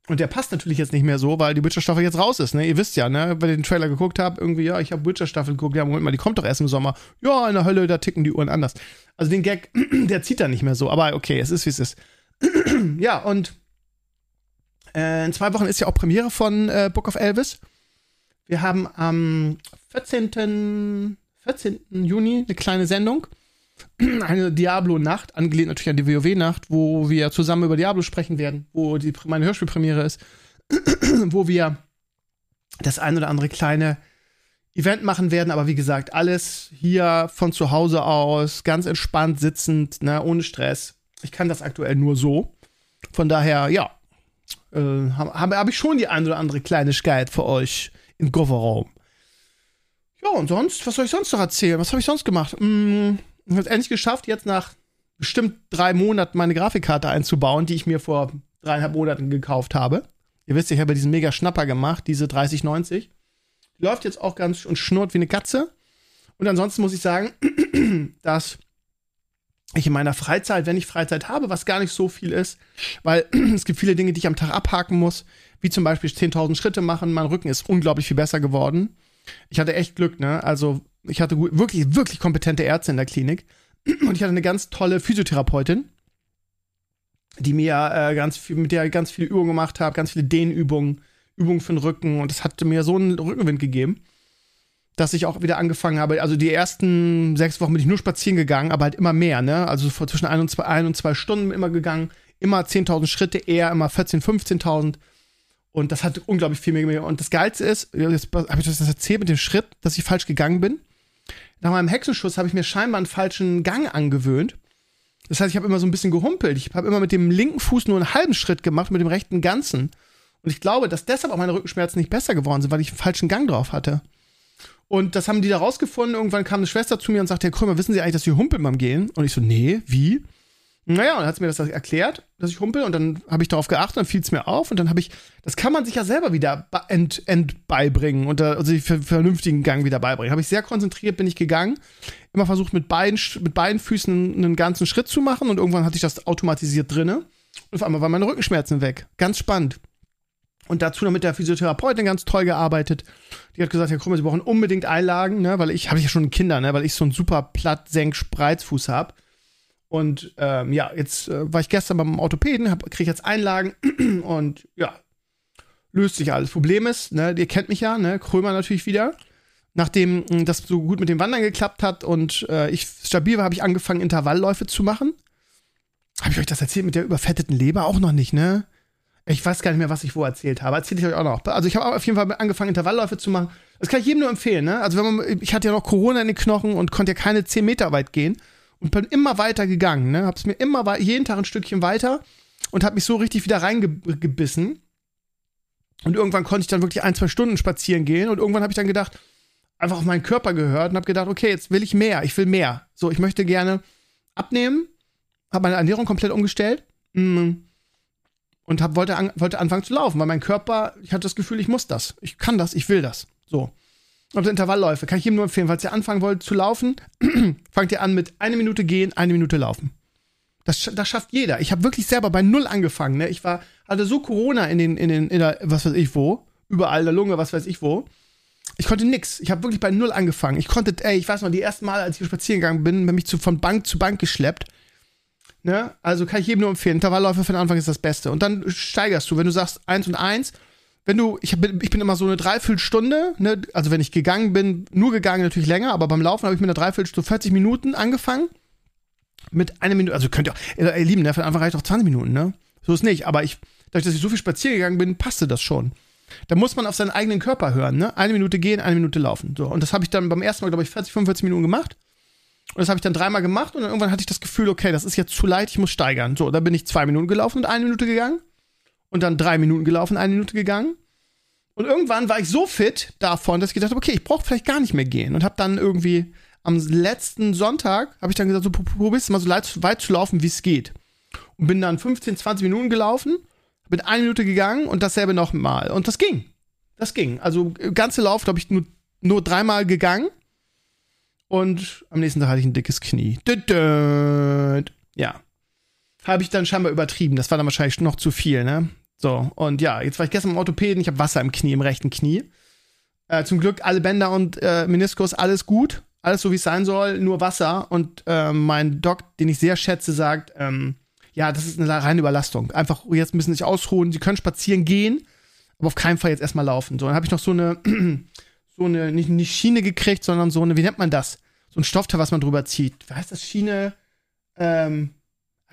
Und der passt natürlich jetzt nicht mehr so, weil die Witcher-Staffel jetzt raus ist, ne? Ihr wisst ja, ne? Wenn ihr den Trailer geguckt habt, irgendwie, ja, ich habe Witcher-Staffel geguckt, ja, Moment mal, die kommt doch erst im Sommer. Ja, in der Hölle, da ticken die Uhren anders. Also den Gag, der zieht da nicht mehr so. Aber okay, es ist, wie es ist. ja, und äh, in zwei Wochen ist ja auch Premiere von äh, Book of Elvis. Wir haben am 14. 14. Juni eine kleine Sendung eine Diablo-Nacht, angelehnt natürlich an die WoW-Nacht, wo wir zusammen über Diablo sprechen werden, wo die, meine Hörspielpremiere ist, wo wir das ein oder andere kleine Event machen werden, aber wie gesagt, alles hier von zu Hause aus, ganz entspannt sitzend, ne, ohne Stress. Ich kann das aktuell nur so. Von daher, ja, äh, habe hab ich schon die ein oder andere Kleinigkeit für euch im Kofferraum. Ja, und sonst, was soll ich sonst noch erzählen? Was habe ich sonst gemacht? Hm, ich habe es endlich geschafft, jetzt nach bestimmt drei Monaten meine Grafikkarte einzubauen, die ich mir vor dreieinhalb Monaten gekauft habe. Ihr wisst, ich habe diesen mega Schnapper gemacht, diese 3090. läuft jetzt auch ganz und schnurrt wie eine Katze. Und ansonsten muss ich sagen, dass ich in meiner Freizeit, wenn ich Freizeit habe, was gar nicht so viel ist, weil es gibt viele Dinge, die ich am Tag abhaken muss, wie zum Beispiel 10.000 Schritte machen. Mein Rücken ist unglaublich viel besser geworden. Ich hatte echt Glück, ne? Also ich hatte wirklich, wirklich kompetente Ärzte in der Klinik und ich hatte eine ganz tolle Physiotherapeutin, die mir äh, ganz viel, mit der ich ganz viele Übungen gemacht habe, ganz viele Dehnübungen, Übungen für den Rücken und das hat mir so einen Rückenwind gegeben dass ich auch wieder angefangen habe. Also die ersten sechs Wochen bin ich nur spazieren gegangen, aber halt immer mehr, ne? Also zwischen ein und zwei, ein und zwei Stunden immer gegangen, immer 10.000 Schritte, eher immer 14.000, 15.000. Und das hat unglaublich viel mehr gemacht. Und das Geilste ist, jetzt habe ich das erzählt mit dem Schritt, dass ich falsch gegangen bin. Nach meinem Hexenschuss habe ich mir scheinbar einen falschen Gang angewöhnt. Das heißt, ich habe immer so ein bisschen gehumpelt. Ich habe immer mit dem linken Fuß nur einen halben Schritt gemacht, mit dem rechten ganzen. Und ich glaube, dass deshalb auch meine Rückenschmerzen nicht besser geworden sind, weil ich einen falschen Gang drauf hatte. Und das haben die da rausgefunden. Irgendwann kam eine Schwester zu mir und sagte, Herr Krömer, wissen Sie eigentlich, dass Sie humpeln beim Gehen? Und ich so, nee, wie? Naja, und dann hat sie mir das erklärt, dass ich humpel und dann habe ich darauf geachtet, dann fiel es mir auf und dann habe ich, das kann man sich ja selber wieder ent, ent beibringen und also den vernünftigen Gang wieder beibringen. Habe ich sehr konzentriert, bin ich gegangen, immer versucht mit beiden, mit beiden Füßen einen ganzen Schritt zu machen und irgendwann hatte ich das automatisiert drinne und auf einmal waren meine Rückenschmerzen weg. Ganz spannend. Und dazu noch mit der Physiotherapeutin ganz toll gearbeitet. Die hat gesagt, Herr Krümmer, Sie brauchen unbedingt Einlagen, ne, weil ich habe ja schon Kinder, ne, weil ich so einen super platt senk spreizfuß habe. Und ähm, ja, jetzt äh, war ich gestern beim Orthopäden, kriege jetzt Einlagen und ja, löst sich alles. Problem ist, ne, ihr kennt mich ja, ne, Krömer natürlich wieder. Nachdem mh, hm, das so gut mit dem Wandern geklappt hat und äh, ich stabil war, habe ich angefangen, Intervallläufe zu machen. Habe ich euch das erzählt mit der überfetteten Leber? Auch noch nicht, ne? Ich weiß gar nicht mehr, was ich wo erzählt habe. Erzähle ich euch auch noch. Also ich habe auf jeden Fall angefangen, Intervallläufe zu machen. Das kann ich jedem nur empfehlen, ne? Also wenn man, ich hatte ja noch Corona in den Knochen und konnte ja keine 10 Meter weit gehen und bin immer weiter gegangen, ne? Hab's mir immer jeden Tag ein Stückchen weiter und hab mich so richtig wieder reingebissen. Und irgendwann konnte ich dann wirklich ein, zwei Stunden spazieren gehen und irgendwann habe ich dann gedacht, einfach auf meinen Körper gehört und habe gedacht, okay, jetzt will ich mehr, ich will mehr. So, ich möchte gerne abnehmen, habe meine Ernährung komplett umgestellt. Mh, und hab, wollte, an, wollte anfangen zu laufen, weil mein Körper, ich hatte das Gefühl, ich muss das. Ich kann das, ich will das. So. Und Intervallläufe kann ich jedem nur empfehlen, falls ihr anfangen wollt zu laufen, fangt ihr an mit eine Minute gehen, eine Minute laufen. Das, das schafft jeder. Ich habe wirklich selber bei null angefangen. Ne? Ich war, hatte so Corona in den, in den, in der, was weiß ich wo, überall in der Lunge, was weiß ich wo. Ich konnte nix. Ich habe wirklich bei null angefangen. Ich konnte, ey, ich weiß noch, die ersten Mal, als ich spazieren gegangen bin, bin mich zu, von Bank zu Bank geschleppt Ne? Also kann ich jedem nur empfehlen. Intervallläufe für den Anfang ist das Beste. Und dann steigerst du, wenn du sagst eins und eins. Wenn du, ich bin, ich bin immer so eine Dreiviertelstunde, ne? also wenn ich gegangen bin, nur gegangen natürlich länger, aber beim Laufen habe ich mit einer Dreiviertelstunde 40 Minuten angefangen. Mit einer Minute, also könnt ihr auch, ihr Lieben, ne? den Anfang reicht auch 20 Minuten, ne? So ist nicht, aber ich, dadurch, dass ich so viel spazieren gegangen bin, passte das schon. Da muss man auf seinen eigenen Körper hören, ne? Eine Minute gehen, eine Minute laufen. So. Und das habe ich dann beim ersten Mal, glaube ich, 40, 45 Minuten gemacht. Und das habe ich dann dreimal gemacht und dann irgendwann hatte ich das Gefühl, okay, das ist jetzt zu leicht, ich muss steigern. So, dann bin ich zwei Minuten gelaufen und eine Minute gegangen. Und dann drei Minuten gelaufen, eine Minute gegangen. Und irgendwann war ich so fit davon, dass ich gedacht habe, okay, ich brauche vielleicht gar nicht mehr gehen. Und habe dann irgendwie am letzten Sonntag, habe ich dann gesagt, so probierst mal so weit zu laufen, wie es geht. Und bin dann 15, 20 Minuten gelaufen, bin eine Minute gegangen und dasselbe nochmal. Und das ging. Das ging. Also ganze Lauf, glaube ich, nur, nur dreimal gegangen. Und am nächsten Tag hatte ich ein dickes Knie. Ja. Habe ich dann scheinbar übertrieben. Das war dann wahrscheinlich noch zu viel, ne? So, und ja, jetzt war ich gestern im Orthopäden. Ich habe Wasser im Knie, im rechten Knie. Äh, zum Glück alle Bänder und äh, Meniskus, alles gut. Alles so, wie es sein soll, nur Wasser. Und äh, mein Doc, den ich sehr schätze, sagt, ähm, ja, das ist eine reine Überlastung. Einfach jetzt müssen Sie sich ausruhen. Sie können spazieren gehen, aber auf keinen Fall jetzt erstmal laufen. So, dann habe ich noch so eine so eine, nicht, nicht Schiene gekriegt, sondern so eine, wie nennt man das? So ein Stoffteil, was man drüber zieht. Wie heißt das? Schiene, ähm,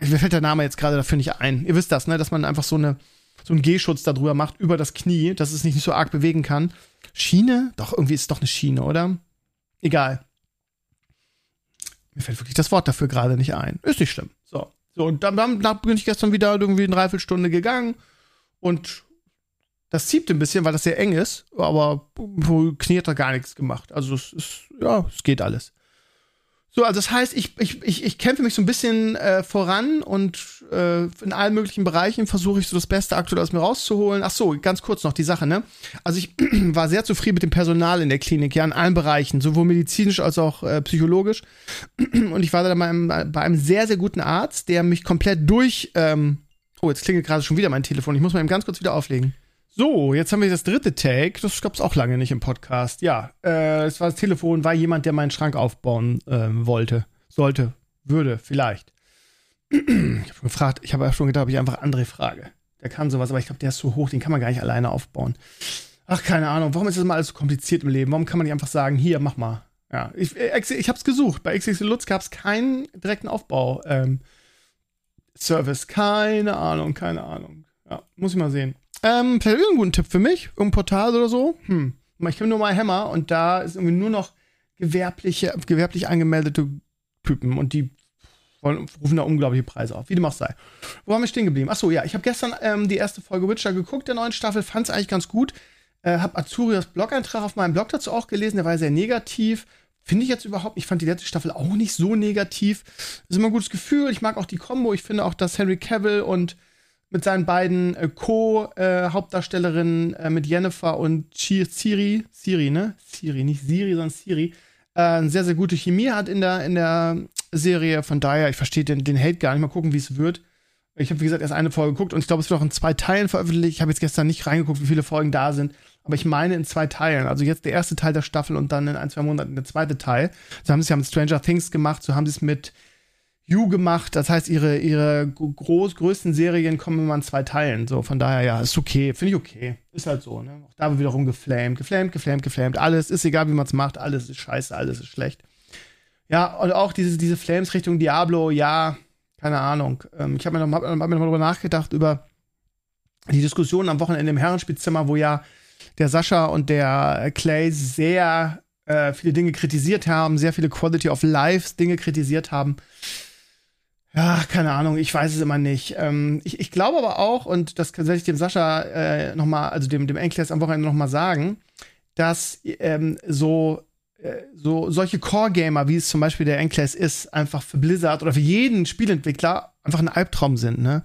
mir fällt der Name jetzt gerade dafür nicht ein. Ihr wisst das, ne? Dass man einfach so eine, so einen G-Schutz da drüber macht, über das Knie, dass es nicht so arg bewegen kann. Schiene? Doch, irgendwie ist es doch eine Schiene, oder? Egal. Mir fällt wirklich das Wort dafür gerade nicht ein. Ist nicht schlimm. So. So, und dann, dann bin ich gestern wieder irgendwie eine Dreiviertelstunde gegangen und das zieht ein bisschen, weil das sehr eng ist, aber Knie hat da gar nichts gemacht. Also es ist, ja, es geht alles. So, also das heißt, ich, ich, ich, ich kämpfe mich so ein bisschen äh, voran und äh, in allen möglichen Bereichen versuche ich so das Beste aktuell aus mir rauszuholen. Ach so, ganz kurz noch die Sache, ne? Also ich war sehr zufrieden mit dem Personal in der Klinik, ja, in allen Bereichen, sowohl medizinisch als auch äh, psychologisch. Und ich war da bei einem, bei einem sehr, sehr guten Arzt, der mich komplett durch. Ähm, oh, jetzt klingelt gerade schon wieder mein Telefon. Ich muss mal eben ganz kurz wieder auflegen. So, jetzt haben wir das dritte Take. Das gab es auch lange nicht im Podcast. Ja, äh, es war das Telefon, war jemand, der meinen Schrank aufbauen äh, wollte. Sollte, würde, vielleicht. ich habe gefragt, ich habe ja schon gedacht, ob ich einfach André frage. Der kann sowas, aber ich glaube, der ist zu hoch, den kann man gar nicht alleine aufbauen. Ach, keine Ahnung, warum ist das mal alles so kompliziert im Leben? Warum kann man nicht einfach sagen, hier, mach mal. Ja, ich, äh, ich habe es gesucht. Bei XXL Lutz gab es keinen direkten Aufbau. Ähm, Service, keine Ahnung, keine Ahnung. Ja, muss ich mal sehen. Ähm, vielleicht irgendeinen guten Tipp für mich? Irgendein Portal oder so? Hm. Ich kenne nur mal Hammer und da ist irgendwie nur noch gewerbliche, gewerblich angemeldete Typen und die wollen, rufen da unglaubliche Preise auf. Wie dem auch sei. Wo haben wir stehen geblieben? Achso, ja, ich habe gestern ähm, die erste Folge Witcher geguckt, der neuen Staffel, fand es eigentlich ganz gut. Äh, hab Azurias Blog-Eintrag auf meinem Blog dazu auch gelesen, der war sehr negativ. Finde ich jetzt überhaupt, ich fand die letzte Staffel auch nicht so negativ. Ist immer ein gutes Gefühl. Ich mag auch die Kombo. Ich finde auch, dass Henry Cavill und mit seinen beiden äh, Co-Hauptdarstellerinnen äh, mit Jennifer und Siri, Siri, ne? Siri, nicht Siri, sondern Siri, äh, eine sehr, sehr gute Chemie hat in der, in der Serie. Von daher, ich verstehe den, den Hate gar nicht. Mal gucken, wie es wird. Ich habe, wie gesagt, erst eine Folge geguckt und ich glaube, es wird auch in zwei Teilen veröffentlicht. Ich habe jetzt gestern nicht reingeguckt, wie viele Folgen da sind. Aber ich meine in zwei Teilen. Also jetzt der erste Teil der Staffel und dann in ein, zwei Monaten der zweite Teil. So haben sie es ja mit Stranger Things gemacht. So haben sie es mit You gemacht. Das heißt, ihre, ihre groß, größten Serien kommen immer in zwei Teilen. So, von daher, ja, ist okay. Finde ich okay. Ist halt so, ne? Auch da wird wiederum geflamed, geflamed, geflamed, geflamed. Alles ist egal, wie man es macht. Alles ist scheiße, alles ist schlecht. Ja, und auch diese, diese Flames Richtung Diablo, ja, keine Ahnung. Ähm, ich habe mir, noch, hab mir noch mal drüber nachgedacht, über die Diskussion am Wochenende im Herrenspielzimmer, wo ja der Sascha und der Clay sehr äh, viele Dinge kritisiert haben, sehr viele Quality of Life Dinge kritisiert haben. Ja, keine Ahnung, ich weiß es immer nicht. Ähm, ich, ich glaube aber auch, und das werde ich dem Sascha äh, nochmal, also dem, dem Enkles am Wochenende nochmal sagen, dass ähm, so, äh, so solche Core-Gamer, wie es zum Beispiel der Enkles ist, einfach für Blizzard oder für jeden Spielentwickler einfach ein Albtraum sind. Ne?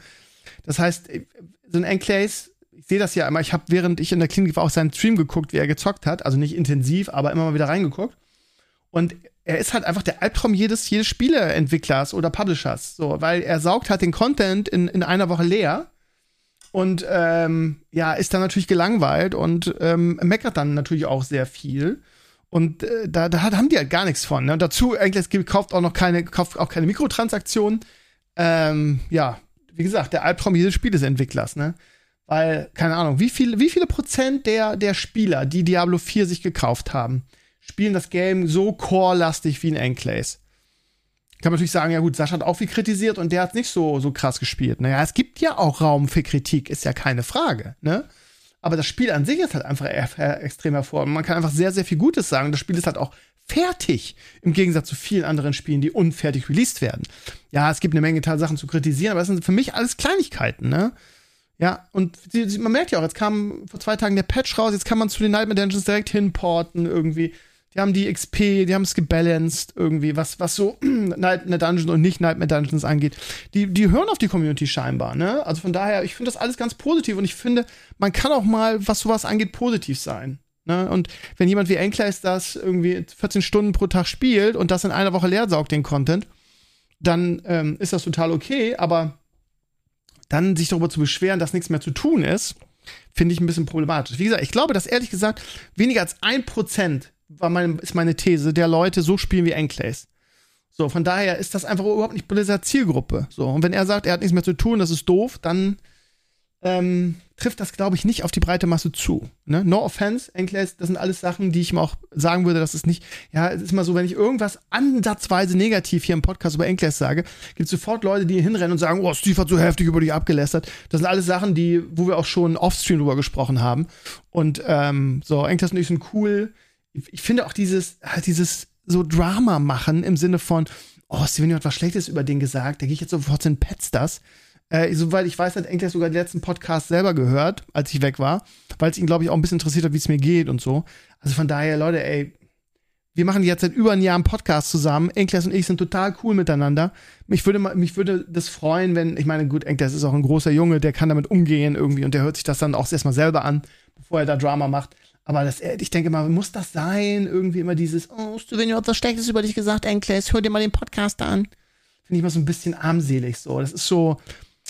Das heißt, äh, so ein Enkles, ich sehe das ja immer, ich habe, während ich in der Klinik war, auch seinen Stream geguckt, wie er gezockt hat. Also nicht intensiv, aber immer mal wieder reingeguckt. Und er ist halt einfach der Albtraum jedes, jedes Spieleentwicklers oder Publishers. So, weil er saugt halt den Content in, in einer Woche leer und ähm, ja, ist dann natürlich gelangweilt und ähm, meckert dann natürlich auch sehr viel. Und äh, da, da haben die halt gar nichts von. Ne? Und dazu, eigentlich kauft auch noch keine, kauft auch keine Mikrotransaktionen. Ähm, ja, wie gesagt, der Albtraum jedes Spielesentwicklers, ne? Weil, keine Ahnung, wie, viel, wie viele Prozent der, der Spieler, die Diablo 4 sich gekauft haben, spielen das Game so core-lastig wie ein Enclaves. Kann man natürlich sagen, ja gut, Sascha hat auch viel kritisiert und der hat nicht so, so krass gespielt. Naja, es gibt ja auch Raum für Kritik, ist ja keine Frage, ne? Aber das Spiel an sich ist halt einfach extrem hervorragend. Man kann einfach sehr, sehr viel Gutes sagen. Das Spiel ist halt auch fertig. Im Gegensatz zu vielen anderen Spielen, die unfertig released werden. Ja, es gibt eine Menge Sachen zu kritisieren, aber das sind für mich alles Kleinigkeiten, ne? Ja, und man merkt ja auch, jetzt kam vor zwei Tagen der Patch raus, jetzt kann man zu den Nightmare Dungeons direkt hinporten irgendwie. Die haben die XP, die haben es gebalanced irgendwie, was, was so Nightmare Dungeons und nicht Nightmare Dungeons angeht. Die, die hören auf die Community scheinbar, ne? Also von daher, ich finde das alles ganz positiv und ich finde, man kann auch mal, was sowas angeht, positiv sein. Ne? Und wenn jemand wie Enkleis das irgendwie 14 Stunden pro Tag spielt und das in einer Woche leer saugt, den Content, dann ähm, ist das total okay, aber dann sich darüber zu beschweren, dass nichts mehr zu tun ist, finde ich ein bisschen problematisch. Wie gesagt, ich glaube, dass ehrlich gesagt weniger als ein Prozent war mein, ist meine These, der Leute so spielen wie Enclaves. So, von daher ist das einfach überhaupt nicht Blizzard Zielgruppe. So, und wenn er sagt, er hat nichts mehr zu tun, das ist doof, dann ähm, trifft das, glaube ich, nicht auf die breite Masse zu. Ne? No offense, Enclaves, das sind alles Sachen, die ich mir auch sagen würde, dass es nicht, ja, es ist mal so, wenn ich irgendwas ansatzweise negativ hier im Podcast über Enclaves sage, gibt es sofort Leute, die hinrennen und sagen, oh, Steve hat so heftig über dich abgelästert. Das sind alles Sachen, die, wo wir auch schon offstream drüber gesprochen haben. Und ähm, so, Enclaves und ich sind cool ich finde auch dieses, halt dieses so Drama machen im Sinne von, oh, Steven hat was Schlechtes über den gesagt, da gehe ich jetzt sofort in Pets das. Äh, soweit ich weiß, hat Enkles sogar den letzten Podcast selber gehört, als ich weg war, weil es ihn, glaube ich, auch ein bisschen interessiert hat, wie es mir geht und so. Also von daher, Leute, ey, wir machen jetzt seit über ein Jahr einen Podcast zusammen. Enkles und ich sind total cool miteinander. Mich würde, mich würde das freuen, wenn, ich meine, gut, Enkles ist auch ein großer Junge, der kann damit umgehen irgendwie und der hört sich das dann auch erstmal selber an, bevor er da Drama macht. Aber das, ich denke mal, muss das sein? Irgendwie immer dieses, oh, wenn du was Schlechtes über dich gesagt, Enkles, hör dir mal den Podcast an. Finde ich mal so ein bisschen armselig so. Das ist so,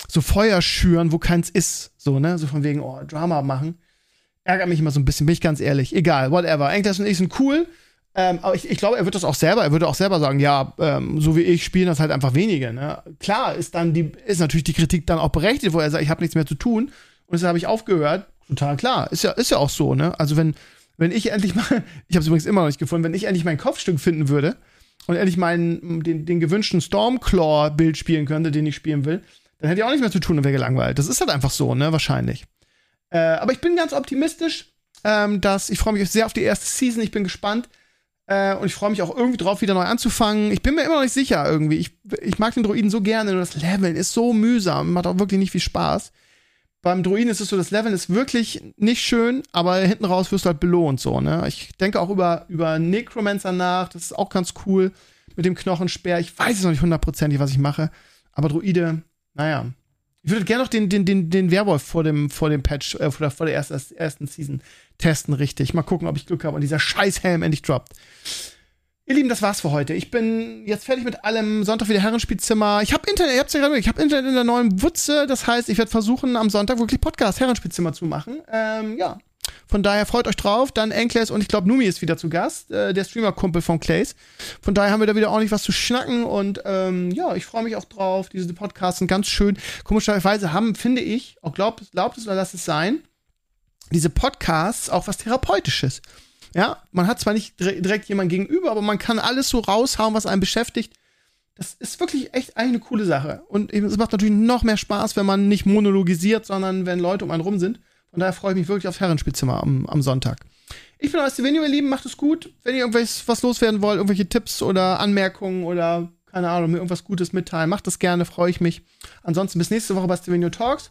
so Feuer schüren, wo keins ist. So, ne? So von wegen, oh, Drama machen. Ärgert mich immer so ein bisschen, bin ich ganz ehrlich. Egal, whatever. Enkles und ich sind cool. Ähm, aber ich, ich glaube, er wird das auch selber, er würde auch selber sagen, ja, ähm, so wie ich spielen das halt einfach wenige. Ne? Klar ist dann die, ist natürlich die Kritik dann auch berechtigt, wo er sagt, ich habe nichts mehr zu tun und deshalb habe ich aufgehört. Total klar, ist ja, ist ja auch so, ne? Also wenn, wenn ich endlich mal, ich habe es übrigens immer noch nicht gefunden, wenn ich endlich mein Kopfstück finden würde und endlich meinen, den, den gewünschten Stormclaw-Bild spielen könnte, den ich spielen will, dann hätte ich auch nichts mehr zu tun und wäre gelangweilt. Das ist halt einfach so, ne? Wahrscheinlich. Äh, aber ich bin ganz optimistisch, ähm, dass ich freue mich sehr auf die erste Season. Ich bin gespannt. Äh, und ich freue mich auch irgendwie drauf, wieder neu anzufangen. Ich bin mir immer noch nicht sicher irgendwie. Ich, ich mag den Druiden so gerne, nur das Leveln ist so mühsam, macht auch wirklich nicht viel Spaß. Beim Druiden ist es so, das Leveln ist wirklich nicht schön, aber hinten raus wirst du halt belohnt so, ne? Ich denke auch über, über Necromancer nach, das ist auch ganz cool mit dem Knochenspeer. Ich weiß es noch nicht hundertprozentig, was ich mache, aber Druide, naja. Ich würde gerne noch den, den, den, den Werwolf vor dem, vor dem Patch, äh, vor der, vor der ersten, ersten Season testen, richtig. Mal gucken, ob ich Glück habe und dieser Scheißhelm endlich droppt. Ihr Lieben, das war's für heute. Ich bin jetzt fertig mit allem. Sonntag wieder Herrenspielzimmer. Ich habe Internet, ihr habt's ja gerade ich habe Internet in der neuen Wutze. Das heißt, ich werde versuchen, am Sonntag wirklich Podcast Herrenspielzimmer zu machen. Ähm, ja. Von daher freut euch drauf. Dann Enkles und ich glaube, Numi ist wieder zu Gast, äh, der Streamer-Kumpel von Clays. Von daher haben wir da wieder ordentlich was zu schnacken und ähm, ja, ich freue mich auch drauf. Diese Podcasts sind ganz schön. Komischerweise haben, finde ich, auch glaubt, glaubt es oder lasst es sein, diese Podcasts auch was Therapeutisches. Ja, man hat zwar nicht direkt jemanden gegenüber, aber man kann alles so raushauen, was einen beschäftigt. Das ist wirklich echt eine coole Sache. Und es macht natürlich noch mehr Spaß, wenn man nicht monologisiert, sondern wenn Leute um einen rum sind. Von daher freue ich mich wirklich aufs Herrenspielzimmer am, am Sonntag. Ich bin euer Stevenio, ihr Lieben. Macht es gut. Wenn ihr irgendwas was loswerden wollt, irgendwelche Tipps oder Anmerkungen oder keine Ahnung, mir irgendwas Gutes mitteilen, macht das gerne, freue ich mich. Ansonsten bis nächste Woche bei Stevenio Talks.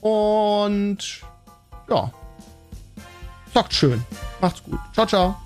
Und ja, Zockt schön. Macht's gut. Ciao, ciao.